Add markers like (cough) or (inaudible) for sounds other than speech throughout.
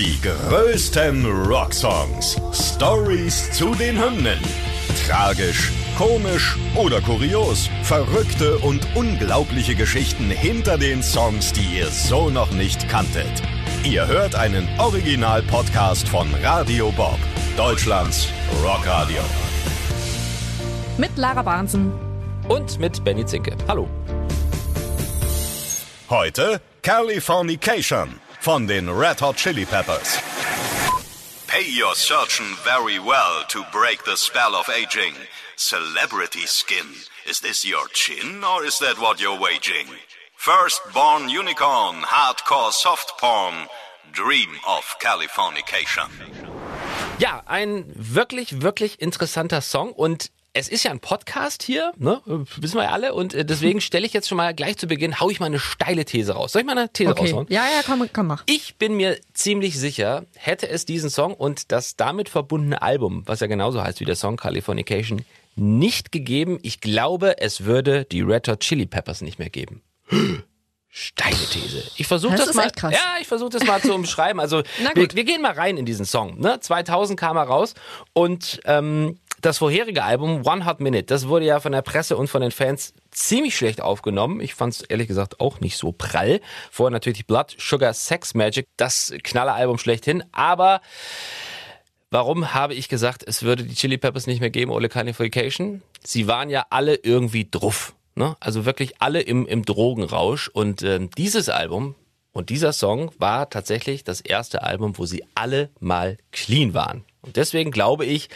Die größten Rocksongs. Stories zu den Hymnen. Tragisch, komisch oder kurios. Verrückte und unglaubliche Geschichten hinter den Songs, die ihr so noch nicht kanntet. Ihr hört einen Original-Podcast von Radio Bob, Deutschlands Rockradio. Mit Lara Barnsen. Und mit Benny Zinke. Hallo. Heute Californication von den Red Hot Chili Peppers. Pay your surgeon very well to break the spell of aging. Celebrity skin. Is this your chin or is that what you're waging? Firstborn unicorn, hardcore soft porn. Dream of Californication. Ja, ein wirklich, wirklich interessanter Song und es ist ja ein Podcast hier, ne? wissen wir ja alle. Und äh, deswegen stelle ich jetzt schon mal gleich zu Beginn, hau ich mal eine steile These raus. Soll ich mal eine These Okay. raushauen? Ja, ja, komm, komm, mach. Ich bin mir ziemlich sicher, hätte es diesen Song und das damit verbundene Album, was ja genauso heißt wie der Song Californication, nicht gegeben, ich glaube, es würde die Red Hot Chili Peppers nicht mehr geben. Steile These. Ich versuche Das das, mal. Ja, ich versuche das mal zu umschreiben. Also (laughs) Na wir, gut. wir gehen mal rein in diesen Song. Ne? 2000 kam er raus und ähm, das vorherige Album One Hot Minute, das wurde ja von der Presse und von den Fans ziemlich schlecht aufgenommen. Ich fand es ehrlich gesagt auch nicht so prall. Vorher natürlich Blood Sugar Sex Magic, das Knalleralbum schlechthin. Aber Warum habe ich gesagt, es würde die Chili Peppers nicht mehr geben, Ole Californication? Sie waren ja alle irgendwie druff. Ne? Also wirklich alle im, im Drogenrausch. Und ähm, dieses Album und dieser Song war tatsächlich das erste Album, wo sie alle mal clean waren. Und deswegen glaube ich,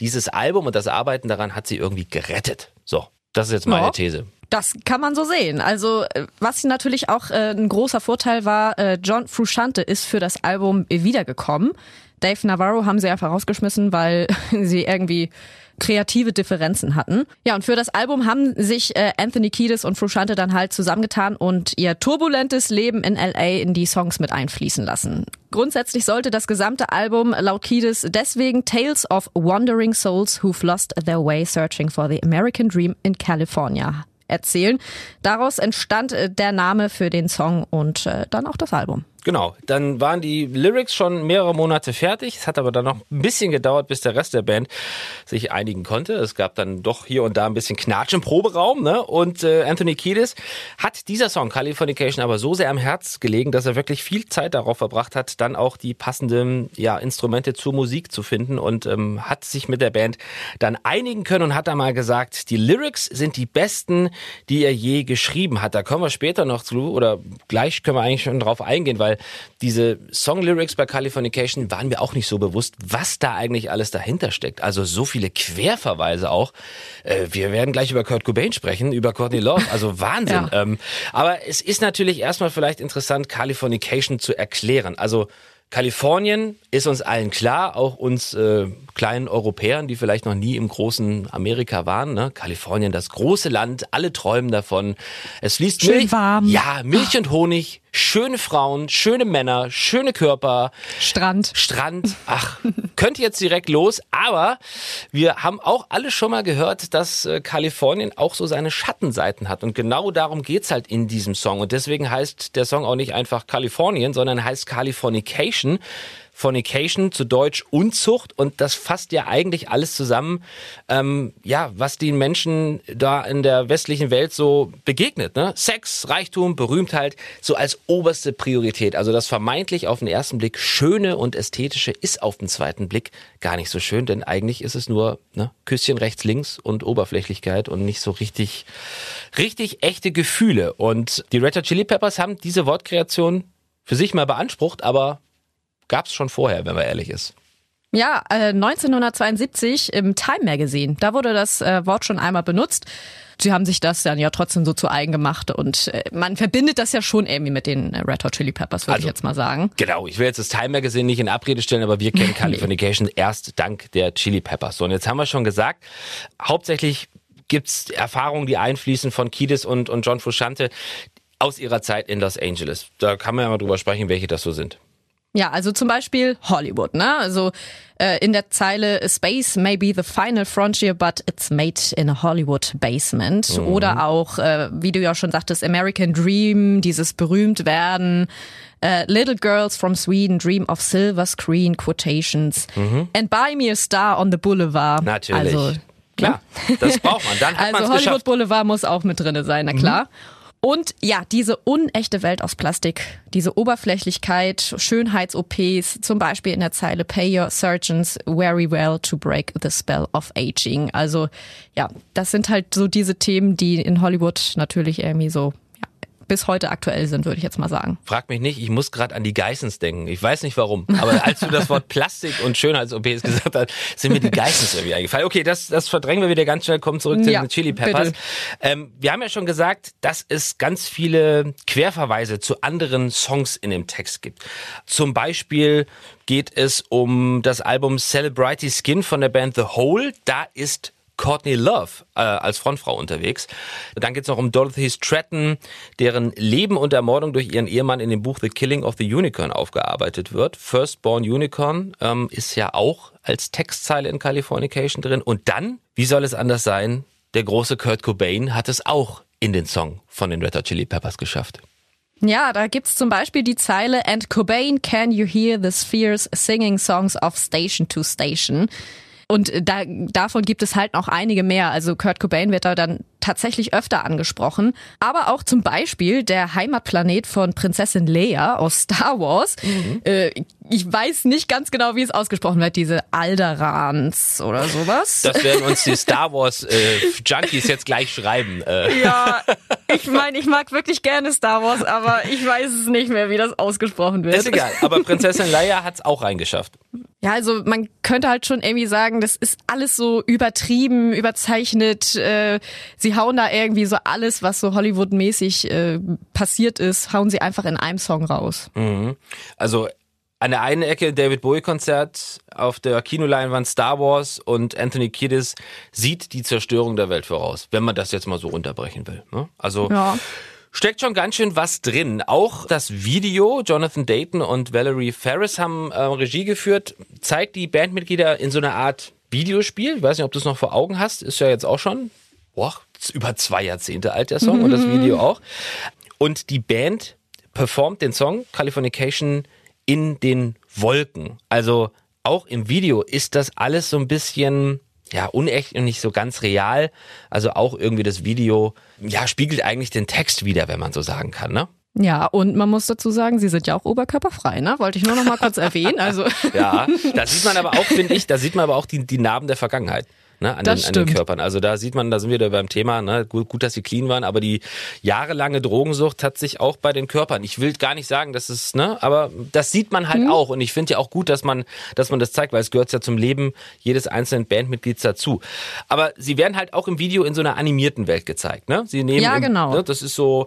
dieses Album und das Arbeiten daran hat sie irgendwie gerettet. So, das ist jetzt meine Ja. These. Das kann man so sehen. Also, äh, was natürlich auch äh, ein großer Vorteil war, äh, John Frusciante ist für das Album wiedergekommen. Dave Navarro haben sie einfach rausgeschmissen, weil (laughs) sie irgendwie kreative Differenzen hatten. Ja, und für das Album haben sich äh, Anthony Kiedis und Frusciante dann halt zusammengetan und ihr turbulentes Leben in LA in die Songs mit einfließen lassen. Grundsätzlich sollte das gesamte Album laut Kiedis deswegen Tales of Wandering Souls Who've Lost Their Way Searching for the American Dream in California erzählen. Daraus entstand äh, der Name für den Song und äh, dann auch das Album. Genau, dann waren die Lyrics schon mehrere Monate fertig. Es hat aber dann noch ein bisschen gedauert, bis der Rest der Band sich einigen konnte. Es gab dann doch hier und da ein bisschen Knatsch im Proberaum. Ne? Und äh, Anthony Kiedis hat dieser Song Californication aber so sehr am Herz gelegen, dass er wirklich viel Zeit darauf verbracht hat, dann auch die passenden ja, Instrumente zur Musik zu finden und ähm, hat sich mit der Band dann einigen können und hat da mal gesagt, die Lyrics sind die besten, die er je geschrieben hat. Da kommen wir später noch zu oder gleich können wir eigentlich schon drauf eingehen, weil diese Song-Lyrics bei Californication waren mir auch nicht so bewusst, was da eigentlich alles dahinter steckt. Also so viele Querverweise auch. Äh, wir werden gleich über Kurt Cobain sprechen, über Courtney Love. Also (laughs) Wahnsinn. Ja. Ähm, aber es ist natürlich erstmal vielleicht interessant, Californication zu erklären. Also Kalifornien ist uns allen klar, auch uns äh, kleinen Europäern, die vielleicht noch nie im großen Amerika waren. Ne? Kalifornien, das große Land, alle träumen davon. Es fließt Schön Milch, warm. ja, Milch und Honig, schöne Frauen, schöne Männer, schöne Körper, Strand. Strand. Ach, (laughs) könnte jetzt direkt los. Aber wir haben auch alle schon mal gehört, dass äh, Kalifornien auch so seine Schattenseiten hat. Und genau darum geht's halt in diesem Song. Und deswegen heißt der Song auch nicht einfach Kalifornien, sondern heißt Californication. Fornication zu Deutsch Unzucht und das fasst ja eigentlich alles zusammen, ähm, ja, was den Menschen da in der westlichen Welt so begegnet. Ne? Sex, Reichtum, Berühmtheit, so als oberste Priorität. Also das vermeintlich auf den ersten Blick Schöne und Ästhetische ist auf den zweiten Blick gar nicht so schön, denn eigentlich ist es nur ne, Küsschen rechts, links und Oberflächlichkeit und nicht so richtig, richtig echte Gefühle. Und die Red Hot Chili Peppers haben diese Wortkreation für sich mal beansprucht, aber gab's schon vorher, wenn man ehrlich ist. Ja, äh, 1972 im Time Magazine, da wurde das äh, Wort schon einmal benutzt. Sie haben sich das dann ja trotzdem so zu eigen gemacht und äh, man verbindet das ja schon irgendwie mit den äh, Red Hot Chili Peppers, würde Also- ich jetzt mal sagen. Genau, ich will jetzt das Time Magazine nicht in Abrede stellen, aber wir kennen (laughs) Californication erst dank der Chili Peppers. So, und jetzt haben wir schon gesagt, hauptsächlich gibt's Erfahrungen, die einfließen von Kiedis und, und John Frusciante aus ihrer Zeit in Los Angeles. Da kann man ja mal drüber sprechen, welche das so sind. Ja, also zum Beispiel Hollywood, ne? Also äh, in der Zeile Space may be the final frontier, but it's made in a Hollywood basement. Mhm. Oder auch, äh, wie du ja schon sagtest, American Dream, dieses berühmt werden. Uh, Little Girls from Sweden dream of silver screen quotations. Mhm. And buy me a star on the boulevard. Natürlich. Also, klar, das braucht man. Dann hat (laughs) also Hollywood geschafft. Boulevard muss auch mit drinne sein, na klar. Mhm. Und ja, diese unechte Welt aus Plastik, diese Oberflächlichkeit, Schönheits-OPs, zum Beispiel in der Zeile Pay your surgeons very well to break the spell of aging. Also ja, das sind halt so diese Themen, die in Hollywood natürlich irgendwie so bis heute aktuell sind, würde ich jetzt mal sagen. Frag mich nicht, ich muss gerade an die Geissens denken. Ich weiß nicht warum. Aber als du das Wort (laughs) Plastik und Schönheits-OPs gesagt hast, sind mir die Geissens irgendwie eingefallen. Okay, das, das verdrängen wir wieder ganz schnell, kommen zurück zu ja, den Chili Peppers. Ähm, wir haben ja schon gesagt, dass es ganz viele Querverweise zu anderen Songs in dem Text gibt. Zum Beispiel geht es um das Album Celebrity Skin von der Band The Hole. Da ist Courtney Love äh, als Frontfrau unterwegs. Dann geht es noch um Dorothy Stratton, deren Leben und Ermordung durch ihren Ehemann in dem Buch The Killing of the Unicorn aufgearbeitet wird. Firstborn Unicorn ähm, ist ja auch als Textzeile in Californication drin. Und dann, wie soll es anders sein, der große Kurt Cobain hat es auch in den Song von den Red Hot Chili Peppers geschafft. Ja, da gibt's zum Beispiel die Zeile And Cobain, can you hear the spheres singing songs of station to station? Und da, davon gibt es halt noch einige mehr. Also Kurt Cobain wird da dann tatsächlich öfter angesprochen. Aber auch zum Beispiel der Heimatplanet von Prinzessin Leia aus Star Wars. Mhm. Äh, ich weiß nicht ganz genau, wie es ausgesprochen wird, diese Alderans oder sowas. (laughs) Das werden uns die Star Wars äh, Junkies jetzt gleich schreiben. Äh. Ja, (laughs) ich meine, ich mag wirklich gerne Star Wars, aber ich weiß es nicht mehr, wie das ausgesprochen wird. Ist egal, aber Prinzessin Leia hat's auch reingeschafft. Ja, also man könnte halt schon irgendwie sagen, das ist alles so übertrieben, überzeichnet. Äh, sie hauen da irgendwie so alles, was so Hollywood-mäßig äh, passiert ist, hauen sie einfach in einem Song raus. Mhm. Also an der einen Ecke David Bowie Konzert, auf der Kinoleinwand Star Wars und Anthony Kiedis sieht die Zerstörung der Welt voraus, wenn man das jetzt mal so unterbrechen will. Ne? Also ja. Steckt schon ganz schön was drin. Auch das Video, Jonathan Dayton und Valerie Ferris haben äh, Regie geführt, zeigt die Bandmitglieder in so einer Art Videospiel. Ich weiß nicht, ob du es noch vor Augen hast. Ist ja jetzt auch schon boah, über zwei Jahrzehnte alt, der Song, mhm. und das Video auch. Und die Band performt den Song Californication in den Wolken. Also auch im Video ist das alles so ein bisschen ja, unecht und nicht so ganz real. Also auch irgendwie das Video, ja, spiegelt eigentlich den Text wieder, wenn man so sagen kann, ne? Ja, und man muss dazu sagen, sie sind ja auch oberkörperfrei, ne? Wollte ich nur noch mal kurz (laughs) erwähnen. Also ja, da sieht man aber auch, finde ich, da sieht man aber auch die, die Narben der Vergangenheit ne, an, den, an den Körpern. Also da sieht man, da sind wir wieder beim Thema, ne, gut, gut, dass sie clean waren, aber die jahrelange Drogensucht hat sich auch bei den Körpern. Ich will gar nicht sagen, dass es, ne, aber das sieht man halt mhm. auch und ich finde ja auch gut, dass man, dass man das zeigt, weil es gehört ja zum Leben jedes einzelnen Bandmitglieds dazu. Aber sie werden halt auch im Video in so einer animierten Welt gezeigt, ne? Sie nehmen, ja, genau. Ne, das ist so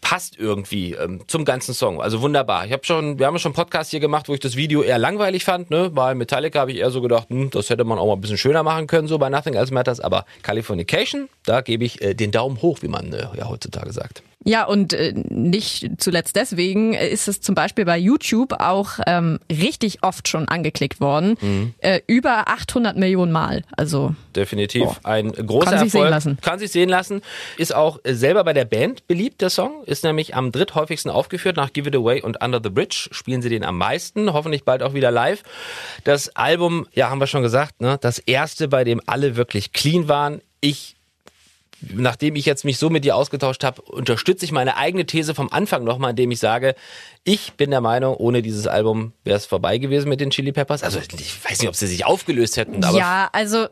passt irgendwie ähm, zum ganzen Song. Also wunderbar. Ich habe schon, wir haben schon einen Podcast hier gemacht, wo ich das Video eher langweilig fand, ne? Bei Metallica habe ich eher so gedacht, hm, das hätte man auch mal ein bisschen schöner machen können können, so bei Nothing Else Matters, aber Californication, da gebe ich äh, den Daumen hoch, wie man äh, ja heutzutage sagt. Ja, und äh, nicht zuletzt deswegen ist es zum Beispiel bei YouTube auch ähm, richtig oft schon angeklickt worden. Mhm. Äh, über 800 Millionen Mal. Also definitiv boah. ein großer Kann Erfolg. Sich sehen lassen. Kann sich sehen lassen. Ist auch selber bei der Band beliebt, der Song. Ist nämlich am dritthäufigsten aufgeführt. Nach Give It Away und Under the Bridge spielen sie den am meisten. Hoffentlich bald auch wieder live. Das Album, ja, haben wir schon gesagt, ne? das erste, bei dem alle wirklich clean waren. Ich nachdem ich jetzt mich so mit dir ausgetauscht habe, unterstütze ich meine eigene These vom Anfang nochmal, indem ich sage, ich bin der Meinung, ohne dieses Album wäre es vorbei gewesen mit den Chili Peppers. Also ich weiß nicht, ob sie sich aufgelöst hätten. Aber ja, also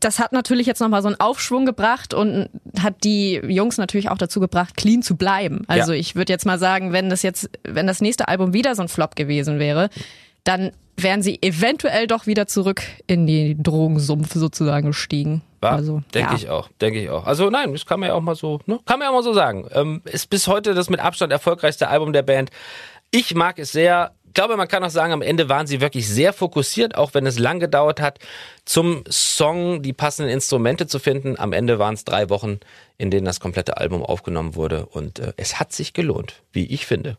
das hat natürlich jetzt nochmal so einen Aufschwung gebracht und hat die Jungs natürlich auch dazu gebracht, clean zu bleiben. Also ja. ich würde jetzt mal sagen, wenn das jetzt, wenn das nächste Album wieder so ein Flop gewesen wäre, dann wären sie eventuell doch wieder zurück in die Drogensumpf sozusagen gestiegen. War, also, denke ja. ich auch, denke ich auch. Also nein, das kann man ja auch mal so, ne? kann man ja auch mal so sagen. Ähm, ist bis heute das mit Abstand erfolgreichste Album der Band. Ich mag es sehr. Ich glaube, man kann auch sagen, am Ende waren sie wirklich sehr fokussiert, auch wenn es lang gedauert hat, zum Song die passenden Instrumente zu finden. Am Ende waren es drei Wochen, in denen das komplette Album aufgenommen wurde und äh, es hat sich gelohnt, wie ich finde.